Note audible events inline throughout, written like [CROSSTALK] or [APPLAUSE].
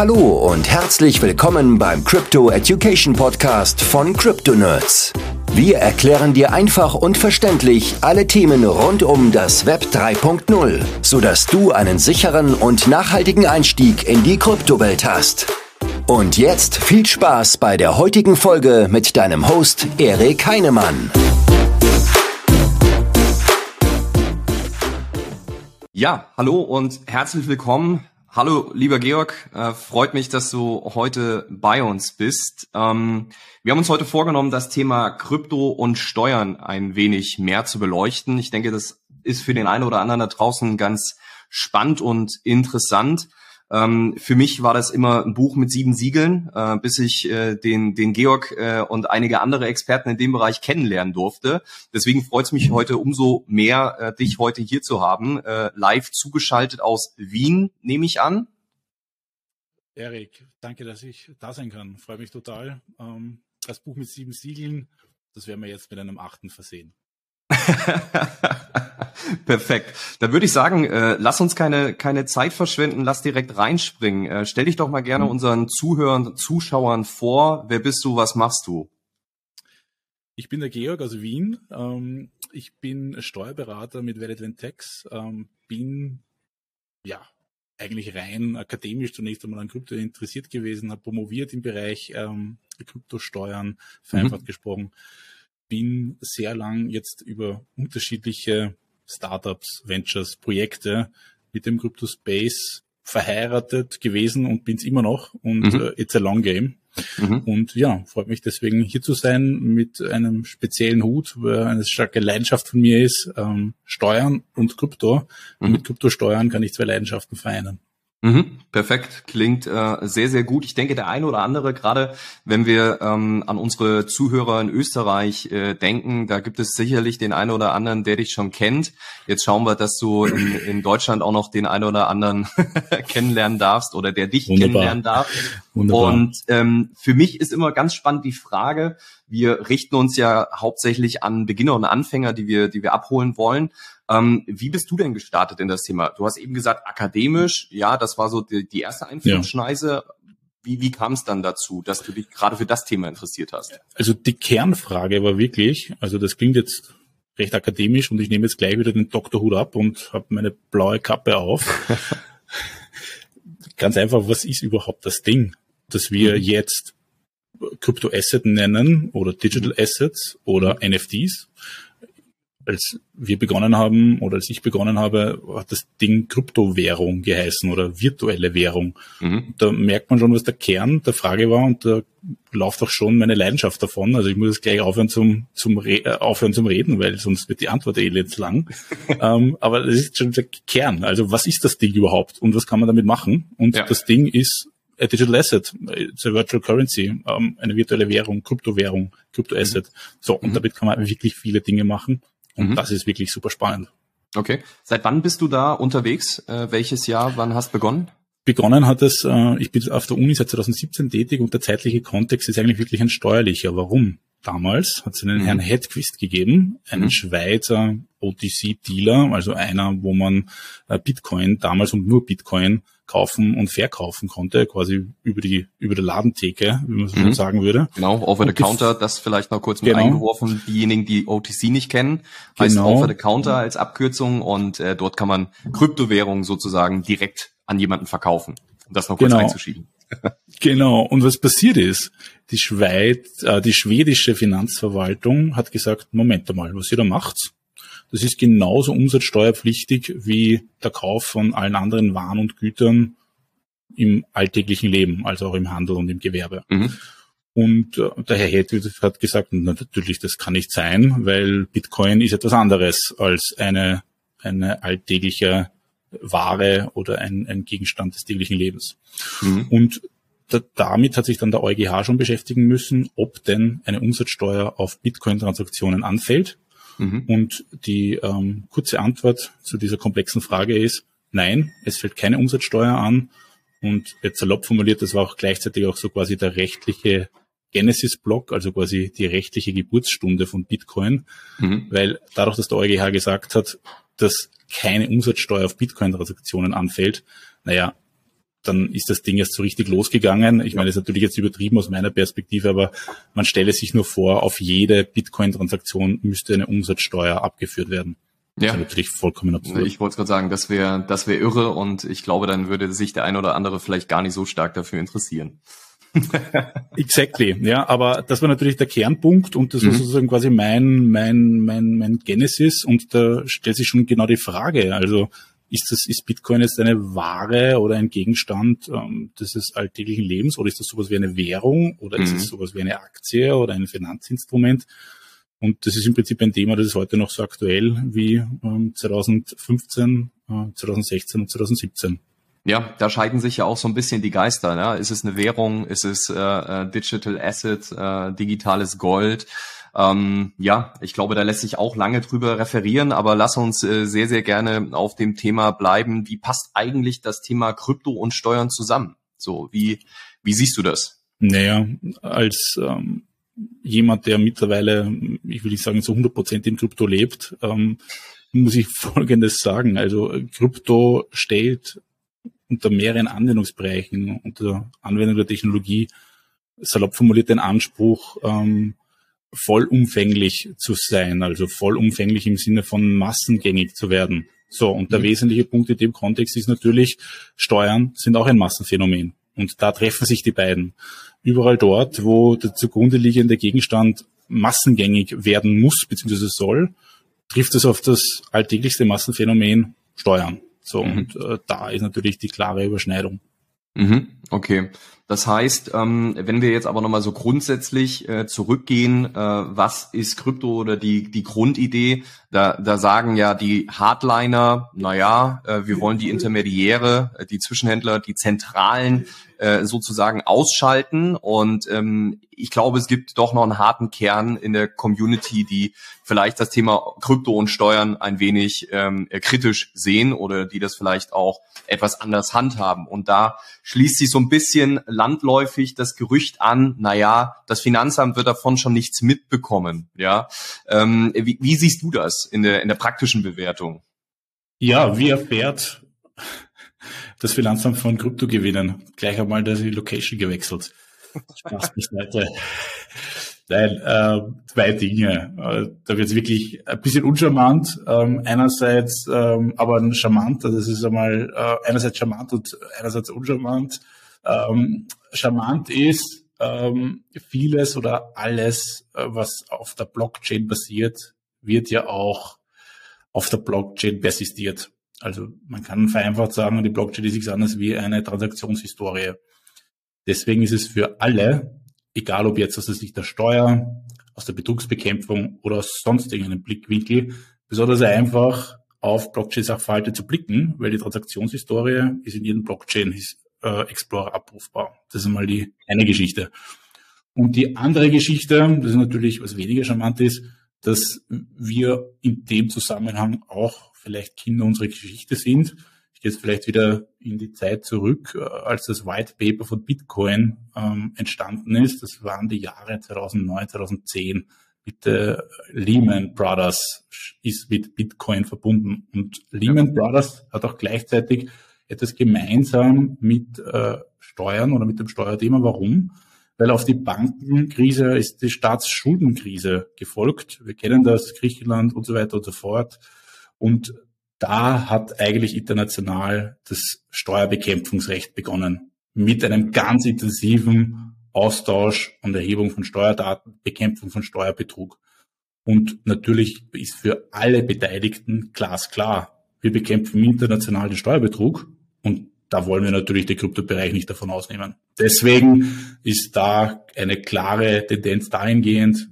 Hallo und herzlich willkommen beim Crypto Education Podcast von Crypto Nerds. Wir erklären dir einfach und verständlich alle Themen rund um das Web 3.0, sodass du einen sicheren und nachhaltigen Einstieg in die Kryptowelt hast. Und jetzt viel Spaß bei der heutigen Folge mit deinem Host Erik Heinemann. Ja, hallo und herzlich willkommen Hallo, lieber Georg, äh, freut mich, dass du heute bei uns bist. Ähm, wir haben uns heute vorgenommen, das Thema Krypto und Steuern ein wenig mehr zu beleuchten. Ich denke, das ist für den einen oder anderen da draußen ganz spannend und interessant. Ähm, für mich war das immer ein Buch mit sieben Siegeln, äh, bis ich äh, den, den Georg äh, und einige andere Experten in dem Bereich kennenlernen durfte. Deswegen freut es mich heute umso mehr, äh, dich heute hier zu haben, äh, live zugeschaltet aus Wien, nehme ich an. Erik, danke, dass ich da sein kann. Freue mich total. Ähm, das Buch mit sieben Siegeln, das werden wir jetzt mit einem achten versehen. [LAUGHS] Perfekt. Dann würde ich sagen, äh, lass uns keine, keine Zeit verschwenden, lass direkt reinspringen. Äh, stell dich doch mal gerne mhm. unseren Zuhörern, Zuschauern vor. Wer bist du, was machst du? Ich bin der Georg aus Wien. Ähm, ich bin Steuerberater mit Valid Tax. Ähm, bin ja eigentlich rein akademisch zunächst einmal an Krypto interessiert gewesen, habe promoviert im Bereich ähm, Kryptosteuern, vereinfacht mhm. gesprochen bin sehr lang jetzt über unterschiedliche Startups, Ventures, Projekte mit dem Crypto Space verheiratet gewesen und bin es immer noch und mhm. uh, it's a long game. Mhm. Und ja, freut mich deswegen hier zu sein mit einem speziellen Hut, weil eine starke Leidenschaft von mir ist, ähm, Steuern und Krypto. Mhm. Und mit Kryptosteuern kann ich zwei Leidenschaften vereinen. Mhm, perfekt, klingt äh, sehr, sehr gut. Ich denke, der eine oder andere, gerade wenn wir ähm, an unsere Zuhörer in Österreich äh, denken, da gibt es sicherlich den einen oder anderen, der dich schon kennt. Jetzt schauen wir, dass du in, in Deutschland auch noch den einen oder anderen [LAUGHS] kennenlernen darfst oder der dich Wunderbar. kennenlernen darf. Wunderbar. Und ähm, für mich ist immer ganz spannend die Frage, wir richten uns ja hauptsächlich an Beginner und Anfänger, die wir, die wir abholen wollen. Ähm, wie bist du denn gestartet in das Thema? Du hast eben gesagt, akademisch, ja, das war so die, die erste Einführungsschneise. Ja. Wie, wie kam es dann dazu, dass du dich gerade für das Thema interessiert hast? Also die Kernfrage war wirklich, also das klingt jetzt recht akademisch und ich nehme jetzt gleich wieder den Doktorhut ab und habe meine blaue Kappe auf. [LAUGHS] Ganz einfach, was ist überhaupt das Ding, dass wir mhm. jetzt Kryptoasset nennen oder Digital Assets oder NFTs? Als wir begonnen haben oder als ich begonnen habe, hat das Ding Kryptowährung geheißen oder virtuelle Währung. Mhm. Da merkt man schon, was der Kern der Frage war und da läuft auch schon meine Leidenschaft davon. Also ich muss jetzt gleich aufhören zum, zum Re äh, aufhören zum Reden, weil sonst wird die Antwort eh jetzt lang. [LAUGHS] ähm, aber das ist schon der Kern. Also was ist das Ding überhaupt und was kann man damit machen? Und ja. das Ding ist a digital asset, it's a virtual currency, ähm, eine virtuelle Währung, Kryptowährung, Kryptoasset. Mhm. So, und mhm. damit kann man wirklich viele Dinge machen. Und mhm. das ist wirklich super spannend. Okay. Seit wann bist du da unterwegs? Äh, welches Jahr? Wann hast begonnen? Begonnen hat es, äh, ich bin auf der Uni seit 2017 tätig und der zeitliche Kontext ist eigentlich wirklich ein steuerlicher. Warum? Damals hat es einen mhm. Herrn Hedquist gegeben, einen mhm. Schweizer OTC-Dealer, also einer, wo man äh, Bitcoin damals und nur Bitcoin kaufen und verkaufen konnte, quasi über die über der Ladentheke, wie man so mhm. sagen würde. Genau, over the counter, das vielleicht noch kurz mit genau. eingeworfen, diejenigen, die OTC nicht kennen, heißt genau. over the counter als Abkürzung und äh, dort kann man Kryptowährungen sozusagen direkt an jemanden verkaufen, um das noch kurz genau. einzuschieben. [LAUGHS] genau, und was passiert ist, die Schweiz, äh, die schwedische Finanzverwaltung hat gesagt, Moment einmal, was ihr da macht, das ist genauso umsatzsteuerpflichtig wie der Kauf von allen anderen Waren und Gütern im alltäglichen Leben, also auch im Handel und im Gewerbe. Mhm. Und äh, der Herr Hedwig hat gesagt, na, natürlich, das kann nicht sein, weil Bitcoin ist etwas anderes als eine, eine alltägliche Ware oder ein, ein Gegenstand des täglichen Lebens. Mhm. Und damit hat sich dann der EuGH schon beschäftigen müssen, ob denn eine Umsatzsteuer auf Bitcoin-Transaktionen anfällt. Mhm. Und die ähm, kurze Antwort zu dieser komplexen Frage ist, nein, es fällt keine Umsatzsteuer an. Und jetzt salopp formuliert, das war auch gleichzeitig auch so quasi der rechtliche Genesis-Block, also quasi die rechtliche Geburtsstunde von Bitcoin, mhm. weil dadurch, dass der EuGH gesagt hat, dass keine Umsatzsteuer auf Bitcoin-Transaktionen anfällt, naja, dann ist das Ding erst so richtig losgegangen. Ich meine, das ist natürlich jetzt übertrieben aus meiner Perspektive, aber man stelle sich nur vor, auf jede Bitcoin-Transaktion müsste eine Umsatzsteuer abgeführt werden. Das ja. natürlich vollkommen absurd. Ich wollte gerade sagen, das wäre das wäre irre und ich glaube, dann würde sich der ein oder andere vielleicht gar nicht so stark dafür interessieren. [LAUGHS] [LAUGHS] exactly, ja, aber das war natürlich der Kernpunkt und das mhm. war sozusagen quasi mein, mein, mein, mein Genesis und da stellt sich schon genau die Frage, also ist das, ist Bitcoin jetzt eine Ware oder ein Gegenstand ähm, des alltäglichen Lebens oder ist das sowas wie eine Währung oder mhm. ist es sowas wie eine Aktie oder ein Finanzinstrument? Und das ist im Prinzip ein Thema, das ist heute noch so aktuell wie ähm, 2015, äh, 2016 und 2017. Ja, da scheiden sich ja auch so ein bisschen die Geister. Ne? Ist es eine Währung? Ist es äh, äh, Digital Asset, äh, digitales Gold? Ähm, ja, ich glaube, da lässt sich auch lange drüber referieren, aber lass uns äh, sehr, sehr gerne auf dem Thema bleiben. Wie passt eigentlich das Thema Krypto und Steuern zusammen? So, wie, wie siehst du das? Naja, als ähm, jemand, der mittlerweile, ich will nicht sagen, so 100 Prozent im Krypto lebt, ähm, muss ich [LAUGHS] Folgendes sagen. Also Krypto stellt unter mehreren Anwendungsbereichen, unter Anwendung der Technologie, salopp formuliert den Anspruch, ähm, vollumfänglich zu sein, also vollumfänglich im Sinne von massengängig zu werden. So, und der mhm. wesentliche Punkt in dem Kontext ist natürlich, Steuern sind auch ein Massenphänomen. Und da treffen sich die beiden. Überall dort, wo der zugrunde liegende Gegenstand massengängig werden muss, beziehungsweise soll, trifft es auf das alltäglichste Massenphänomen Steuern. So, mhm. und äh, da ist natürlich die klare Überschneidung. Mhm, okay. Das heißt, ähm, wenn wir jetzt aber nochmal so grundsätzlich äh, zurückgehen, äh, was ist Krypto oder die, die Grundidee? Da, da sagen ja die Hardliner, naja, äh, wir wollen die Intermediäre, äh, die Zwischenhändler, die Zentralen äh, sozusagen ausschalten. Und ähm, ich glaube, es gibt doch noch einen harten Kern in der Community, die vielleicht das Thema Krypto und Steuern ein wenig ähm, kritisch sehen oder die das vielleicht auch etwas anders handhaben. Und da schließt sich so ein bisschen landläufig das Gerücht an, naja, das Finanzamt wird davon schon nichts mitbekommen. Ja, ähm, wie, wie siehst du das in der, in der praktischen Bewertung? Ja, wie erfährt das Finanzamt von Kryptogewinnen? Gleich einmal die Location gewechselt. Spaß beiseite. Nein, äh, zwei Dinge. Äh, da wird es wirklich ein bisschen uncharmant. Ähm, einerseits ähm, aber charmant, also es ist einmal äh, einerseits charmant und einerseits uncharmant. Ähm, charmant ist ähm, vieles oder alles, äh, was auf der Blockchain basiert, wird ja auch auf der Blockchain persistiert. Also man kann vereinfacht sagen, die Blockchain ist nichts anderes wie eine Transaktionshistorie. Deswegen ist es für alle egal ob jetzt aus der Sicht der Steuer, aus der Betrugsbekämpfung oder aus sonst irgendeinem Blickwinkel, besonders einfach auf Blockchain-Sachverhalte zu blicken, weil die Transaktionshistorie ist in jedem Blockchain-Explorer abrufbar. Das ist einmal die eine Geschichte. Und die andere Geschichte, das ist natürlich, was weniger charmant ist, dass wir in dem Zusammenhang auch vielleicht Kinder unserer Geschichte sind ich gehe jetzt vielleicht wieder in die Zeit zurück, äh, als das White Paper von Bitcoin ähm, entstanden ist. Das waren die Jahre 2009, 2010 mit äh, Lehman Brothers ist mit Bitcoin verbunden. Und Lehman Brothers hat auch gleichzeitig etwas gemeinsam mit äh, Steuern oder mit dem Steuerthema. Warum? Weil auf die Bankenkrise ist die Staatsschuldenkrise gefolgt. Wir kennen das, Griechenland und so weiter und so fort. Und da hat eigentlich international das Steuerbekämpfungsrecht begonnen. Mit einem ganz intensiven Austausch und Erhebung von Steuerdaten, Bekämpfung von Steuerbetrug. Und natürlich ist für alle Beteiligten glasklar, wir bekämpfen international den Steuerbetrug und da wollen wir natürlich den Kryptobereich nicht davon ausnehmen. Deswegen ist da eine klare Tendenz dahingehend,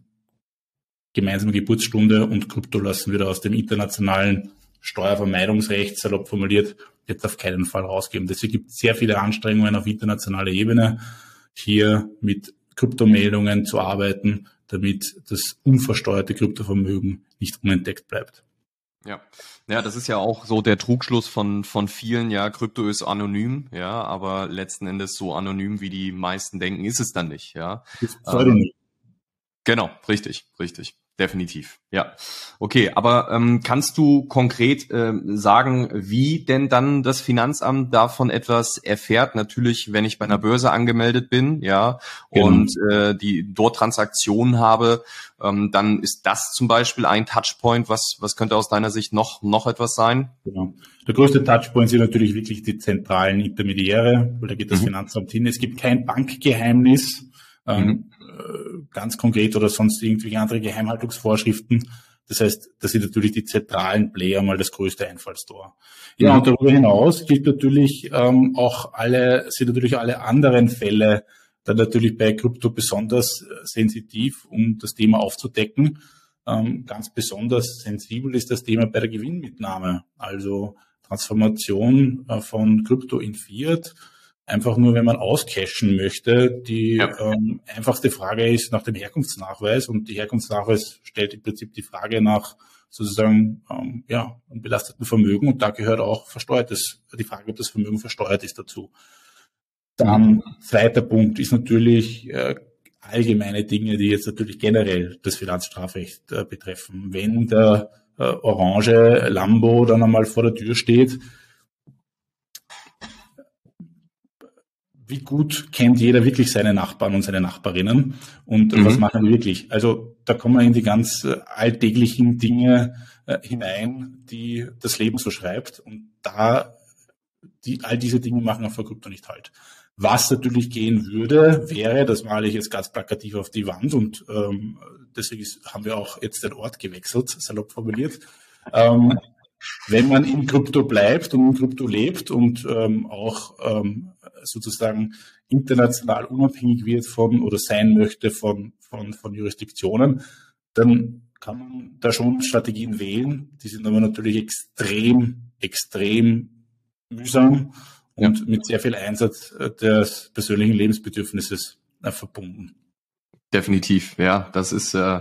gemeinsame Geburtsstunde und Krypto lassen wir da aus dem internationalen Steuervermeidungsrecht, salopp formuliert, jetzt auf keinen Fall rausgeben. Deswegen gibt es sehr viele Anstrengungen auf internationaler Ebene, hier mit Kryptomeldungen zu arbeiten, damit das unversteuerte Kryptovermögen nicht unentdeckt bleibt. Ja. Ja, das ist ja auch so der Trugschluss von, von vielen, ja, Krypto ist anonym, ja, aber letzten Endes so anonym, wie die meisten denken, ist es dann nicht, ja. Ist ähm, Genau, richtig, richtig. Definitiv. Ja, okay. Aber ähm, kannst du konkret äh, sagen, wie denn dann das Finanzamt davon etwas erfährt? Natürlich, wenn ich bei einer Börse angemeldet bin, ja, genau. und äh, die dort Transaktionen habe, ähm, dann ist das zum Beispiel ein Touchpoint. Was was könnte aus deiner Sicht noch noch etwas sein? Genau. Der größte Touchpoint sind natürlich wirklich die zentralen Intermediäre, weil da geht das mhm. Finanzamt hin. Es gibt kein Bankgeheimnis. Ähm, mhm äh, ganz konkret oder sonst irgendwelche andere Geheimhaltungsvorschriften. Das heißt, das sind natürlich die zentralen Player mal das größte Einfallstor. Ja, und darüber hinaus gilt natürlich ähm, auch alle, sind natürlich alle anderen Fälle dann natürlich bei Krypto besonders äh, sensitiv, um das Thema aufzudecken. Ähm, ganz besonders sensibel ist das Thema bei der Gewinnmitnahme, also Transformation äh, von Krypto in Fiat einfach nur, wenn man auscashen möchte. Die ja. ähm, einfachste Frage ist nach dem Herkunftsnachweis und die Herkunftsnachweis stellt im Prinzip die Frage nach sozusagen ähm, ja belasteten Vermögen und da gehört auch versteuertes die Frage, ob das Vermögen versteuert ist dazu. Dann zweiter Punkt ist natürlich äh, allgemeine Dinge, die jetzt natürlich generell das Finanzstrafrecht äh, betreffen. Wenn der äh, orange Lambo dann einmal vor der Tür steht, wie gut kennt jeder wirklich seine Nachbarn und seine Nachbarinnen und mhm. was machen die wirklich? Also da kommen wir in die ganz äh, alltäglichen Dinge äh, hinein, die das Leben so schreibt und da die, all diese Dinge machen auf der Krypto nicht halt. Was natürlich gehen würde, wäre, das male ich jetzt ganz plakativ auf die Wand und ähm, deswegen haben wir auch jetzt den Ort gewechselt, salopp formuliert. Ähm, wenn man in Krypto bleibt und in Krypto lebt und ähm, auch ähm, sozusagen international unabhängig wird von oder sein möchte von, von, von Jurisdiktionen, dann kann man da schon Strategien wählen. Die sind aber natürlich extrem, extrem mühsam und ja. mit sehr viel Einsatz des persönlichen Lebensbedürfnisses äh, verbunden. Definitiv, ja. Das ist äh,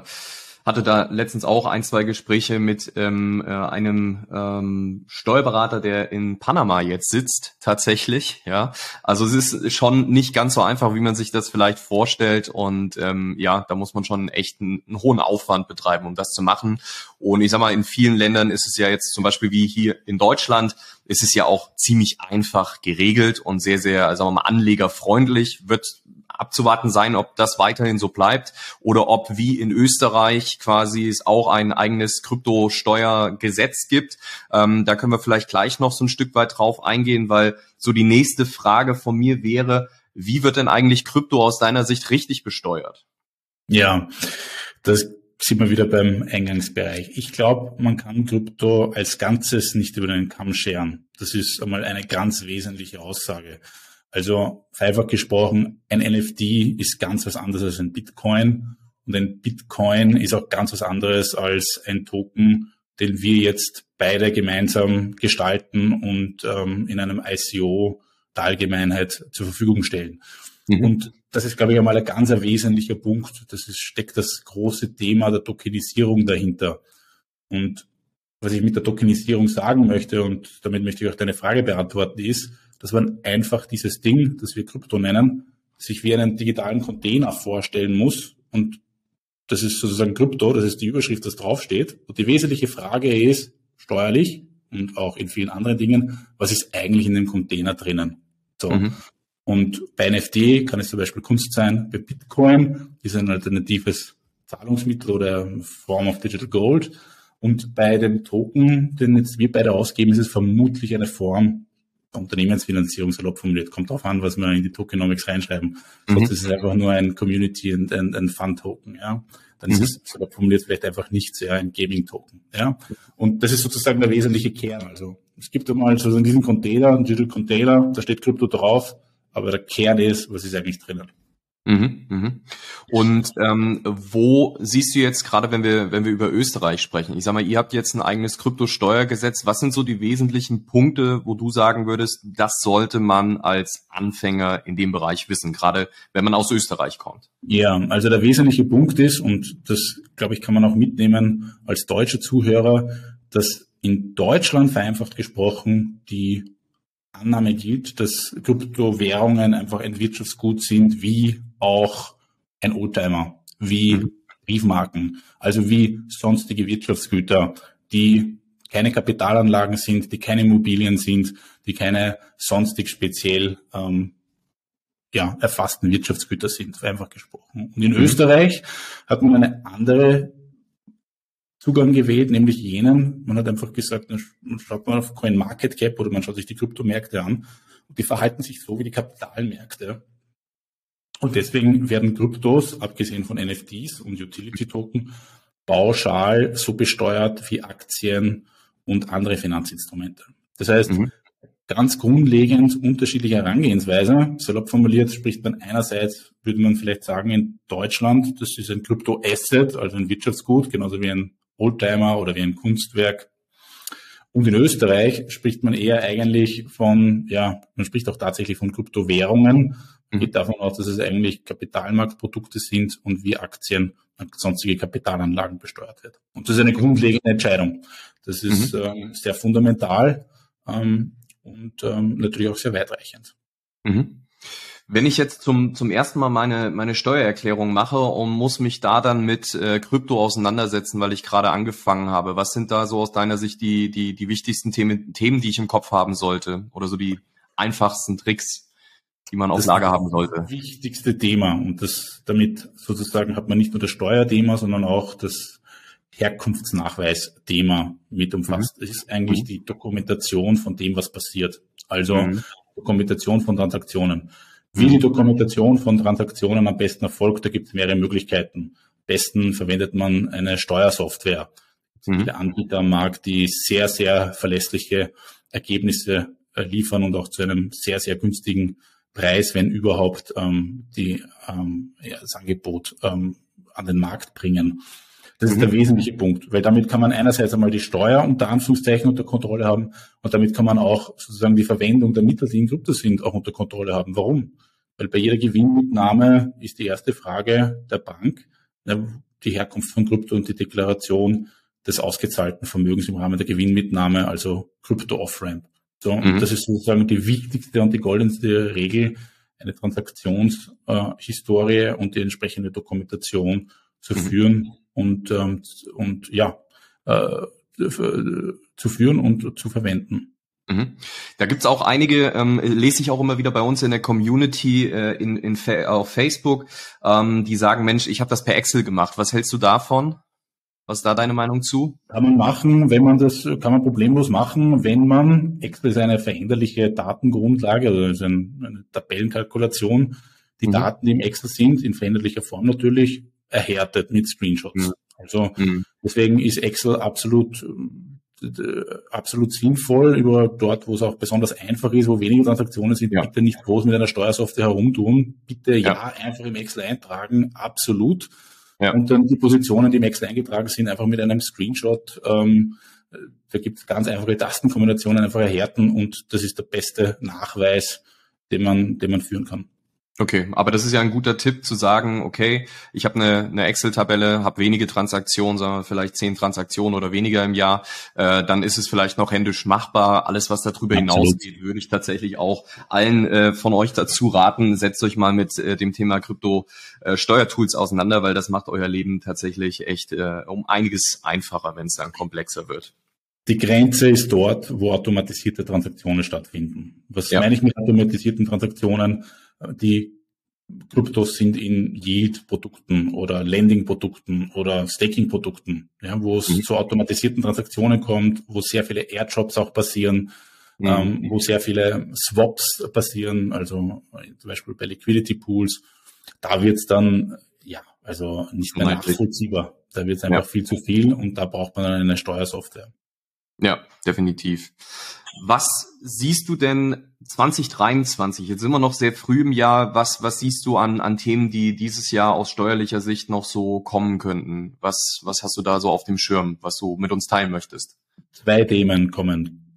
hatte da letztens auch ein, zwei Gespräche mit ähm, äh, einem ähm, Steuerberater, der in Panama jetzt sitzt, tatsächlich. Ja, also es ist schon nicht ganz so einfach, wie man sich das vielleicht vorstellt. Und ähm, ja, da muss man schon echt einen, einen hohen Aufwand betreiben, um das zu machen. Und ich sag mal, in vielen Ländern ist es ja jetzt zum Beispiel wie hier in Deutschland, ist es ja auch ziemlich einfach geregelt und sehr, sehr, sagen wir mal, anlegerfreundlich, wird abzuwarten sein, ob das weiterhin so bleibt oder ob wie in Österreich quasi es auch ein eigenes Kryptosteuergesetz gibt. Ähm, da können wir vielleicht gleich noch so ein Stück weit drauf eingehen, weil so die nächste Frage von mir wäre, wie wird denn eigentlich Krypto aus deiner Sicht richtig besteuert? Ja, das sind wir wieder beim Eingangsbereich. Ich glaube, man kann Krypto als Ganzes nicht über den Kamm scheren. Das ist einmal eine ganz wesentliche Aussage. Also vereinfacht gesprochen, ein NFT ist ganz was anderes als ein Bitcoin und ein Bitcoin ist auch ganz was anderes als ein Token, den wir jetzt beide gemeinsam gestalten und ähm, in einem ICO der Allgemeinheit zur Verfügung stellen. Mhm. Und das ist, glaube ich, einmal ein ganz wesentlicher Punkt. Das ist, steckt das große Thema der Tokenisierung dahinter. Und was ich mit der Tokenisierung sagen möchte, und damit möchte ich auch deine Frage beantworten, ist, dass man einfach dieses Ding, das wir Krypto nennen, sich wie einen digitalen Container vorstellen muss. Und das ist sozusagen Krypto, das ist die Überschrift, das draufsteht. Und die wesentliche Frage ist, steuerlich und auch in vielen anderen Dingen, was ist eigentlich in dem Container drinnen? So. Mhm. Und bei NFT kann es zum Beispiel Kunst sein, bei Bitcoin ist ein alternatives Zahlungsmittel oder Form of Digital Gold. Und bei dem Token, den jetzt wir beide ausgeben, ist es vermutlich eine Form Unternehmensfinanzierung salopp formuliert. Kommt drauf an, was wir in die Tokenomics reinschreiben. Mhm. Sonst ist es einfach nur ein Community und ein, ein Fund-Token, ja. Dann ist mhm. es salopp formuliert vielleicht einfach nichts, ja, ein Gaming-Token, ja. Und das ist sozusagen der wesentliche Kern. Also, es gibt einmal so in diesem Container, ein Digital Container, da steht Krypto drauf, aber der Kern ist, was ist eigentlich drinnen? Mhm, mhm. Und ähm, wo siehst du jetzt gerade, wenn wir wenn wir über Österreich sprechen? Ich sag mal, ihr habt jetzt ein eigenes Kryptosteuergesetz. Was sind so die wesentlichen Punkte, wo du sagen würdest, das sollte man als Anfänger in dem Bereich wissen, gerade wenn man aus Österreich kommt? Ja, also der wesentliche Punkt ist und das glaube ich kann man auch mitnehmen als deutscher Zuhörer, dass in Deutschland vereinfacht gesprochen die Annahme gilt, dass Kryptowährungen einfach ein Wirtschaftsgut sind wie auch ein Oldtimer, wie mhm. Briefmarken, also wie sonstige Wirtschaftsgüter, die keine Kapitalanlagen sind, die keine Immobilien sind, die keine sonstig speziell ähm, ja, erfassten Wirtschaftsgüter sind, einfach gesprochen. Und in mhm. Österreich hat man eine andere Zugang gewählt, nämlich jenen, man hat einfach gesagt, man schaut mal auf Coin Market Cap oder man schaut sich die Kryptomärkte an und die verhalten sich so wie die Kapitalmärkte. Und deswegen werden Kryptos, abgesehen von NFTs und Utility Token, pauschal so besteuert wie Aktien und andere Finanzinstrumente. Das heißt, mhm. ganz grundlegend unterschiedliche Herangehensweise. Salopp formuliert spricht man einerseits, würde man vielleicht sagen, in Deutschland, das ist ein Krypto-Asset, also ein Wirtschaftsgut, genauso wie ein Oldtimer oder wie ein Kunstwerk. Und in Österreich spricht man eher eigentlich von, ja, man spricht auch tatsächlich von Kryptowährungen, mhm. geht davon aus, dass es eigentlich Kapitalmarktprodukte sind und wie Aktien und sonstige Kapitalanlagen besteuert wird. Und das ist eine grundlegende Entscheidung. Das ist mhm. ähm, sehr fundamental ähm, und ähm, natürlich auch sehr weitreichend. Mhm. Wenn ich jetzt zum, zum ersten Mal meine, meine Steuererklärung mache und muss mich da dann mit äh, Krypto auseinandersetzen, weil ich gerade angefangen habe, was sind da so aus deiner Sicht die, die, die wichtigsten Themen, Themen, die ich im Kopf haben sollte? Oder so die einfachsten Tricks, die man auf Lager haben sollte? Das wichtigste Thema. Und das damit sozusagen hat man nicht nur das Steuerthema, sondern auch das Herkunftsnachweis-Thema mit umfasst. Mhm. Das ist eigentlich mhm. die Dokumentation von dem, was passiert. Also mhm. Dokumentation von Transaktionen. Wie die Dokumentation von Transaktionen am besten erfolgt, da gibt es mehrere Möglichkeiten. Am besten verwendet man eine Steuersoftware. Mhm. viele Anbieter am Markt, die sehr, sehr verlässliche Ergebnisse äh, liefern und auch zu einem sehr, sehr günstigen Preis, wenn überhaupt, ähm, die, ähm, ja, das Angebot ähm, an den Markt bringen. Das ist der mhm. wesentliche Punkt, weil damit kann man einerseits einmal die Steuer unter Anführungszeichen unter Kontrolle haben und damit kann man auch sozusagen die Verwendung der Mittel, die in Krypto sind, auch unter Kontrolle haben. Warum? Weil bei jeder Gewinnmitnahme ist die erste Frage der Bank die Herkunft von Krypto und die Deklaration des ausgezahlten Vermögens im Rahmen der Gewinnmitnahme, also Krypto Off-Ramp. So, mhm. das ist sozusagen die wichtigste und die goldenste Regel, eine Transaktionshistorie äh, und die entsprechende Dokumentation zu mhm. führen und, ähm, und ja, äh, zu führen und zu verwenden. Mhm. Da gibt's auch einige, ähm, lese ich auch immer wieder bei uns in der Community äh, in, in auf Facebook, ähm, die sagen, Mensch, ich habe das per Excel gemacht. Was hältst du davon? Was ist da deine Meinung zu? Kann man machen, wenn man das, kann man problemlos machen, wenn man, Excel ist eine veränderliche Datengrundlage, also eine Tabellenkalkulation, die mhm. Daten, die im Excel sind, in veränderlicher Form natürlich, erhärtet mit Screenshots. Mhm. Also mhm. deswegen ist Excel absolut absolut sinnvoll, über dort, wo es auch besonders einfach ist, wo weniger Transaktionen sind, ja. bitte nicht groß mit einer Steuersoftware herumtun, bitte ja, ja einfach im Excel eintragen, absolut. Ja. Und dann die Positionen, die im Excel eingetragen sind, einfach mit einem Screenshot, ähm, da gibt es ganz einfache Tastenkombinationen, einfach erhärten und das ist der beste Nachweis, den man, den man führen kann. Okay, aber das ist ja ein guter Tipp zu sagen, okay, ich habe eine, eine Excel-Tabelle, habe wenige Transaktionen, sagen wir vielleicht zehn Transaktionen oder weniger im Jahr, äh, dann ist es vielleicht noch händisch machbar. Alles, was darüber hinausgeht, würde ich tatsächlich auch allen äh, von euch dazu raten, setzt euch mal mit äh, dem Thema Krypto-Steuertools äh, auseinander, weil das macht euer Leben tatsächlich echt äh, um einiges einfacher, wenn es dann komplexer wird. Die Grenze ist dort, wo automatisierte Transaktionen stattfinden. Was ja. meine ich mit automatisierten Transaktionen? Die Kryptos sind in Yield-Produkten oder Lending-Produkten oder Staking-Produkten, ja, wo es mhm. zu automatisierten Transaktionen kommt, wo sehr viele Airdrops auch passieren, mhm. ähm, wo sehr viele Swaps passieren, also zum Beispiel bei Liquidity Pools. Da wird es dann, ja, also nicht mehr nachvollziehbar. Da wird es einfach ja. viel zu viel und da braucht man dann eine Steuersoftware. Ja, definitiv. Was siehst du denn 2023? Jetzt sind wir noch sehr früh im Jahr. Was, was siehst du an, an Themen, die dieses Jahr aus steuerlicher Sicht noch so kommen könnten? Was, was hast du da so auf dem Schirm, was du mit uns teilen möchtest? Zwei Themen kommen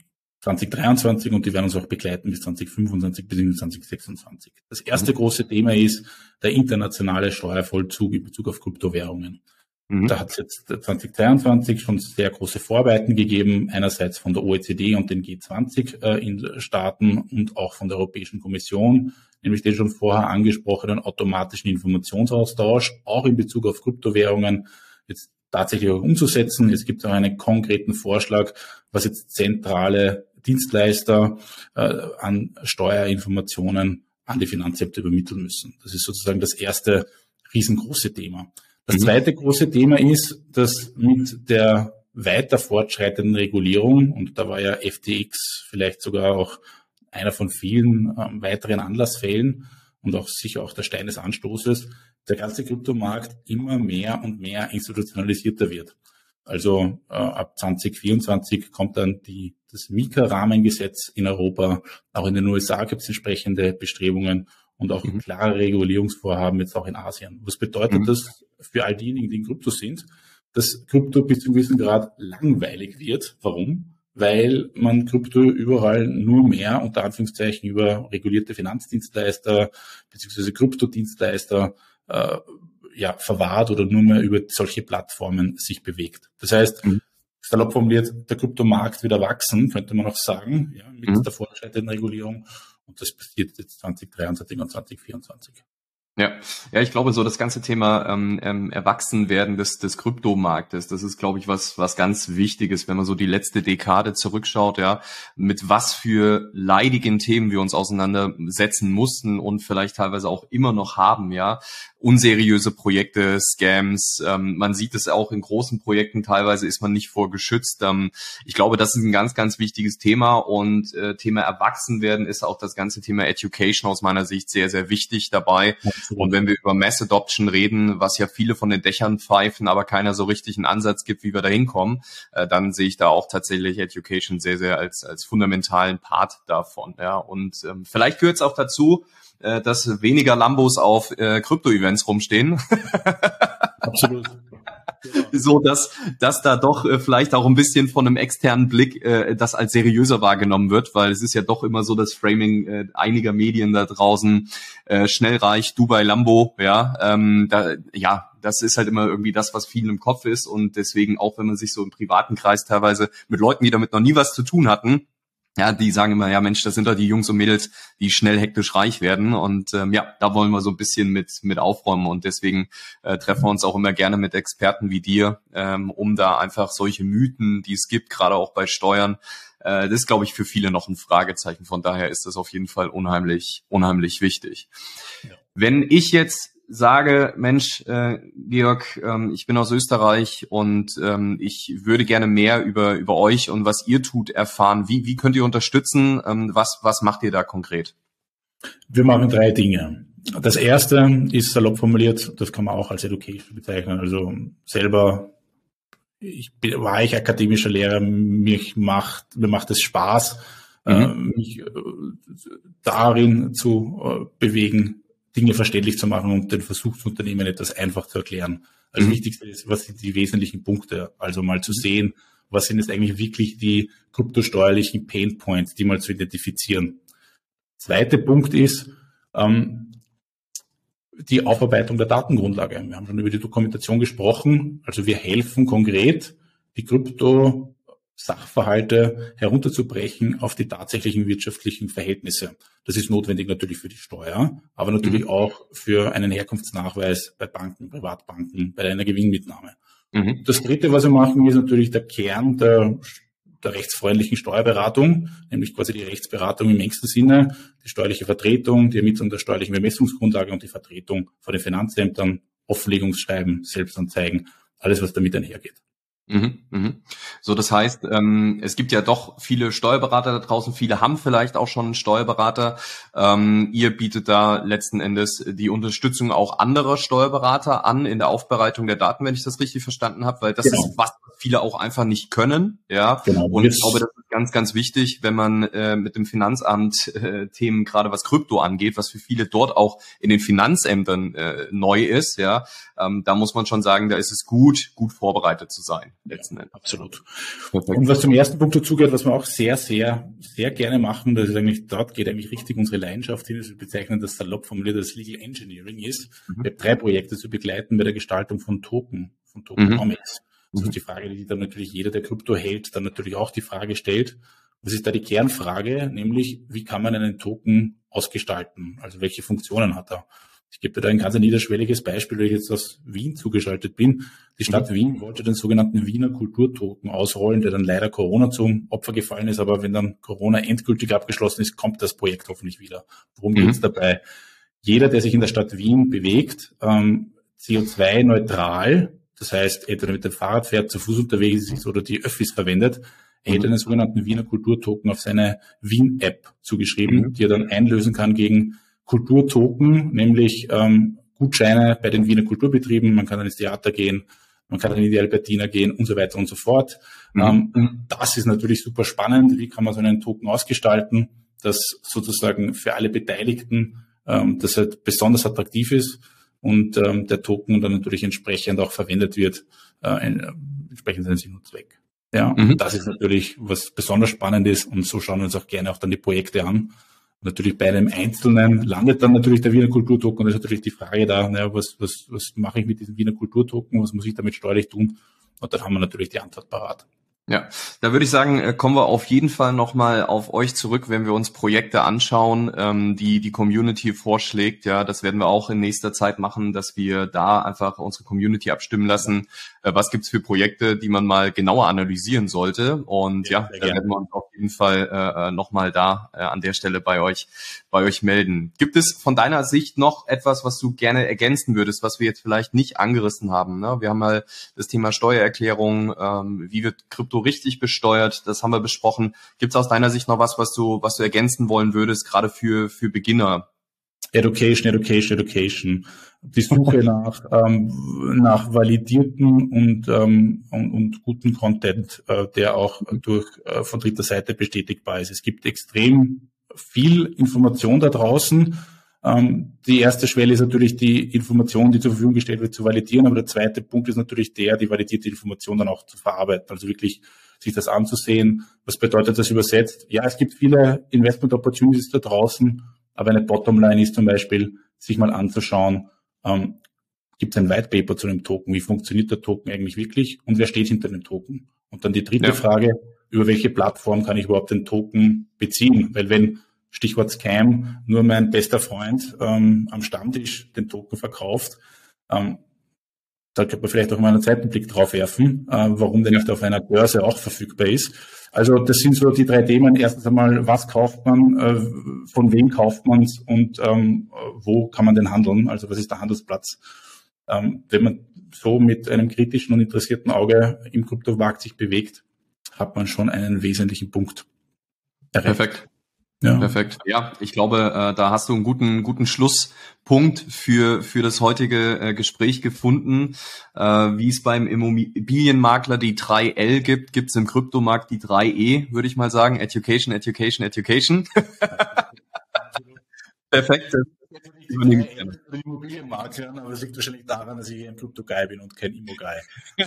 2023 und die werden uns auch begleiten bis 2025 bis 2026. Das erste mhm. große Thema ist der internationale Steuervollzug in Bezug auf Kryptowährungen. Mhm. Da hat es jetzt 2022 schon sehr große Vorarbeiten gegeben, einerseits von der OECD und den G20 äh, in Staaten und auch von der Europäischen Kommission, nämlich den schon vorher angesprochenen automatischen Informationsaustausch, auch in Bezug auf Kryptowährungen, jetzt tatsächlich auch umzusetzen. Es gibt auch einen konkreten Vorschlag, was jetzt zentrale Dienstleister äh, an Steuerinformationen an die Finanzämter übermitteln müssen. Das ist sozusagen das erste riesengroße Thema. Das mhm. zweite große Thema ist, dass mit der weiter fortschreitenden Regulierung, und da war ja FTX vielleicht sogar auch einer von vielen ähm, weiteren Anlassfällen und auch sicher auch der Stein des Anstoßes, der ganze Kryptomarkt immer mehr und mehr institutionalisierter wird. Also äh, ab 2024 kommt dann die, das Mika-Rahmengesetz in Europa. Auch in den USA gibt es entsprechende Bestrebungen und auch mhm. klare Regulierungsvorhaben jetzt auch in Asien. Was bedeutet mhm. das für all diejenigen, die in Krypto sind? Dass Krypto bis zu einem gewissen Grad langweilig wird. Warum? Weil man Krypto überall nur mehr unter Anführungszeichen über regulierte Finanzdienstleister beziehungsweise Kryptodienstleister äh, ja, verwahrt oder nur mehr über solche Plattformen sich bewegt. Das heißt, mhm. salopp formuliert, der Kryptomarkt wird erwachsen, könnte man auch sagen, ja, mit mhm. der fortschreitenden Regulierung und das passiert jetzt 2023 und 2024. Ja, ja, ich glaube, so das ganze Thema ähm, ähm, Erwachsenwerden des, des Kryptomarktes, das ist, glaube ich, was, was ganz Wichtiges, wenn man so die letzte Dekade zurückschaut, ja, mit was für leidigen Themen wir uns auseinandersetzen mussten und vielleicht teilweise auch immer noch haben, ja unseriöse Projekte, Scams. Ähm, man sieht es auch in großen Projekten, teilweise ist man nicht vorgeschützt. Ähm, ich glaube, das ist ein ganz, ganz wichtiges Thema und äh, Thema Erwachsenwerden ist auch das ganze Thema Education aus meiner Sicht sehr, sehr wichtig dabei. Absolut. Und wenn wir über Mass Adoption reden, was ja viele von den Dächern pfeifen, aber keiner so richtig einen Ansatz gibt, wie wir da hinkommen, äh, dann sehe ich da auch tatsächlich Education sehr, sehr als, als fundamentalen Part davon. Ja. Und ähm, vielleicht gehört es auch dazu, äh, dass weniger Lambos auf äh, Krypto-Events rumstehen. [LAUGHS] Absolut. [LAUGHS] so dass dass da doch äh, vielleicht auch ein bisschen von einem externen Blick äh, das als seriöser wahrgenommen wird, weil es ist ja doch immer so das Framing äh, einiger Medien da draußen äh, schnellreich Dubai Lambo, ja, ähm, da, ja, das ist halt immer irgendwie das, was vielen im Kopf ist. Und deswegen auch wenn man sich so im privaten Kreis teilweise mit Leuten, die damit noch nie was zu tun hatten, ja, die sagen immer, ja Mensch, das sind doch die Jungs und Mädels, die schnell hektisch reich werden. Und ähm, ja, da wollen wir so ein bisschen mit, mit aufräumen. Und deswegen äh, treffen wir uns auch immer gerne mit Experten wie dir, ähm, um da einfach solche Mythen, die es gibt, gerade auch bei Steuern, äh, das ist, glaube ich, für viele noch ein Fragezeichen. Von daher ist das auf jeden Fall unheimlich, unheimlich wichtig. Ja. Wenn ich jetzt sage, Mensch, äh, Georg, ähm, ich bin aus Österreich und ähm, ich würde gerne mehr über, über euch und was ihr tut erfahren. Wie, wie könnt ihr unterstützen? Ähm, was, was macht ihr da konkret? Wir machen drei Dinge. Das erste ist salopp formuliert, das kann man auch als Education bezeichnen. Also selber ich bin, war ich akademischer Lehrer, mich macht, mir macht es Spaß, mhm. äh, mich äh, darin zu äh, bewegen, Dinge verständlich zu machen und den Versuchsunternehmen etwas einfach zu erklären. Also mhm. wichtigste ist, was sind die wesentlichen Punkte? Also mal zu sehen, was sind jetzt eigentlich wirklich die kryptosteuerlichen Pain Points, die mal zu identifizieren. Zweiter Punkt ist ähm, die Aufarbeitung der Datengrundlage. Wir haben schon über die Dokumentation gesprochen. Also wir helfen konkret, die Krypto Sachverhalte herunterzubrechen auf die tatsächlichen wirtschaftlichen Verhältnisse. Das ist notwendig natürlich für die Steuer, aber natürlich mhm. auch für einen Herkunftsnachweis bei Banken, Privatbanken, bei einer Gewinnmitnahme. Mhm. Das Dritte, was wir machen, ist natürlich der Kern der, der rechtsfreundlichen Steuerberatung, nämlich quasi die Rechtsberatung im engsten Sinne, die steuerliche Vertretung, die Ermittlung der steuerlichen Bemessungsgrundlage und die Vertretung vor den Finanzämtern, Offenlegungsschreiben, Selbstanzeigen, alles, was damit einhergeht. Mhm, mhm. So, das heißt, ähm, es gibt ja doch viele Steuerberater da draußen, viele haben vielleicht auch schon einen Steuerberater. Ähm, ihr bietet da letzten Endes die Unterstützung auch anderer Steuerberater an in der Aufbereitung der Daten, wenn ich das richtig verstanden habe, weil das genau. ist was viele auch einfach nicht können. Ja, genau. und ich glaube, das ist ganz, ganz wichtig, wenn man äh, mit dem Finanzamt äh, Themen gerade was Krypto angeht, was für viele dort auch in den Finanzämtern äh, neu ist. Ja, ähm, da muss man schon sagen, da ist es gut, gut vorbereitet zu sein letzten Endes. Absolut. Perfekt. Und was zum ersten Punkt dazu gehört, was wir auch sehr, sehr, sehr gerne machen, das ist eigentlich, dort geht eigentlich richtig unsere Leidenschaft hin, wir bezeichnen das salopp formuliert als Legal Engineering ist. Mhm. Wir haben drei Projekte zu begleiten bei der Gestaltung von Token von Tokenomics. Mhm. Das ist die Frage, die dann natürlich jeder, der Krypto hält, dann natürlich auch die Frage stellt. Was ist da die Kernfrage? Nämlich, wie kann man einen Token ausgestalten? Also welche Funktionen hat er? Ich gebe dir da ein ganz niederschwelliges Beispiel, weil ich jetzt aus Wien zugeschaltet bin. Die Stadt mhm. Wien wollte den sogenannten Wiener Kulturtoken ausrollen, der dann leider Corona zum Opfer gefallen ist. Aber wenn dann Corona endgültig abgeschlossen ist, kommt das Projekt hoffentlich wieder. Worum mhm. geht es dabei? Jeder, der sich in der Stadt Wien bewegt, ähm, CO2-neutral, das heißt, entweder mit dem Fahrrad fährt, zu Fuß unterwegs ist oder die Öffis verwendet, er hätte mhm. einen sogenannten Wiener Kulturtoken auf seine Wien-App zugeschrieben, mhm. die er dann einlösen kann gegen Kulturtoken, nämlich ähm, Gutscheine bei den Wiener Kulturbetrieben. Man kann dann ins Theater gehen, man kann dann in die Albertina gehen und so weiter und so fort. Mhm. Ähm, das ist natürlich super spannend. Wie kann man so einen Token ausgestalten, dass sozusagen für alle Beteiligten ähm, das halt besonders attraktiv ist und ähm, der Token dann natürlich entsprechend auch verwendet wird, äh, äh, entsprechend seinen Sinn und Zweck. Ja, mhm. das ist natürlich was besonders spannend ist und so schauen wir uns auch gerne auch dann die Projekte an. Natürlich bei einem Einzelnen landet dann natürlich der Wiener Kulturtoken und das ist natürlich die Frage da, naja, was, was, was mache ich mit diesem Wiener Kulturtoken, was muss ich damit steuerlich tun? Und dann haben wir natürlich die Antwort parat. Ja, da würde ich sagen, äh, kommen wir auf jeden Fall nochmal auf euch zurück, wenn wir uns Projekte anschauen, ähm, die die Community vorschlägt. Ja, das werden wir auch in nächster Zeit machen, dass wir da einfach unsere Community abstimmen lassen. Äh, was gibt's für Projekte, die man mal genauer analysieren sollte? Und ja, ja da werden wir uns auf jeden Fall äh, äh nochmal da äh, an der Stelle bei euch bei euch melden. Gibt es von deiner Sicht noch etwas, was du gerne ergänzen würdest, was wir jetzt vielleicht nicht angerissen haben? Ne? Wir haben mal das Thema Steuererklärung, ähm, wie wird Krypto richtig besteuert? Das haben wir besprochen. Gibt es aus deiner Sicht noch was, was du, was du ergänzen wollen würdest, gerade für, für Beginner? Education, Education, Education. Die Suche [LAUGHS] nach, ähm, nach validierten und, ähm, und, und guten Content, äh, der auch durch äh, von dritter Seite bestätigbar ist. Es gibt extrem viel Information da draußen. Ähm, die erste Schwelle ist natürlich die Information, die zur Verfügung gestellt wird, zu validieren. Aber der zweite Punkt ist natürlich der, die validierte Information dann auch zu verarbeiten. Also wirklich sich das anzusehen. Was bedeutet das übersetzt? Ja, es gibt viele Investment Opportunities da draußen, aber eine Bottomline ist zum Beispiel, sich mal anzuschauen, ähm, gibt es ein White Paper zu einem Token? Wie funktioniert der Token eigentlich wirklich? Und wer steht hinter dem Token? Und dann die dritte ja. Frage, über welche Plattform kann ich überhaupt den Token beziehen? Weil wenn Stichwort Scam, nur mein bester Freund ähm, am Stammtisch den Token verkauft. Ähm, da könnte man vielleicht auch mal einen zweiten Blick drauf werfen, äh, warum der nicht auf einer Börse auch verfügbar ist. Also das sind so die drei Themen. Erstens einmal, was kauft man, äh, von wem kauft man es und ähm, wo kann man denn handeln? Also was ist der Handelsplatz? Ähm, wenn man so mit einem kritischen und interessierten Auge im Kryptomarkt sich bewegt, hat man schon einen wesentlichen Punkt. Erreicht. Perfekt. Ja. Perfekt. Ja, ich glaube, äh, da hast du einen guten, guten Schlusspunkt für, für das heutige äh, Gespräch gefunden. Äh, wie es beim Immobilienmakler die 3L gibt, gibt es im Kryptomarkt die 3E, würde ich mal sagen. Education, Education, Education. [LAUGHS] Perfekt ich gerne. Immobilienmaklern, aber es liegt wahrscheinlich daran, dass ich ein Krypto-Guy bin und kein Immo-Guy. [LAUGHS]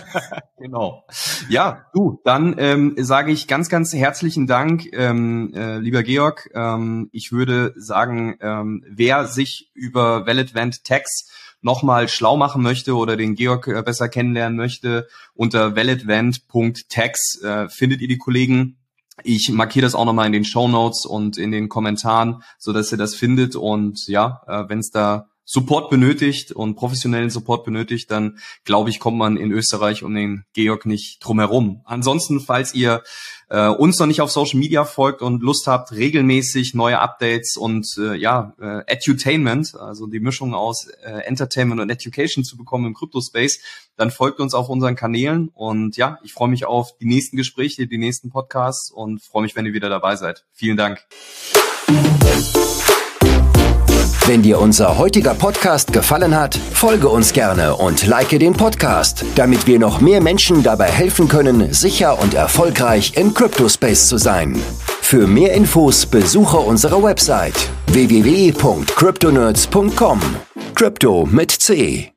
genau. Ja, du, dann ähm, sage ich ganz, ganz herzlichen Dank, ähm, äh, lieber Georg. Ähm, ich würde sagen, ähm, wer sich über Validvent Tax nochmal schlau machen möchte oder den Georg äh, besser kennenlernen möchte, unter validvent.tax äh, findet ihr die Kollegen ich markiere das auch nochmal in den Show Notes und in den Kommentaren, so dass ihr das findet. Und ja, äh, wenn es da Support benötigt und professionellen Support benötigt, dann glaube ich, kommt man in Österreich um den Georg nicht drumherum. Ansonsten, falls ihr äh, uns noch nicht auf Social Media folgt und Lust habt, regelmäßig neue Updates und äh, ja, äh, Edutainment, also die Mischung aus äh, Entertainment und Education zu bekommen im Crypto-Space, dann folgt uns auf unseren Kanälen und ja, ich freue mich auf die nächsten Gespräche, die nächsten Podcasts und freue mich, wenn ihr wieder dabei seid. Vielen Dank. Wenn dir unser heutiger Podcast gefallen hat, folge uns gerne und like den Podcast, damit wir noch mehr Menschen dabei helfen können, sicher und erfolgreich im Cryptospace zu sein. Für mehr Infos besuche unsere Website www.cryptonerds.com. Crypto mit C.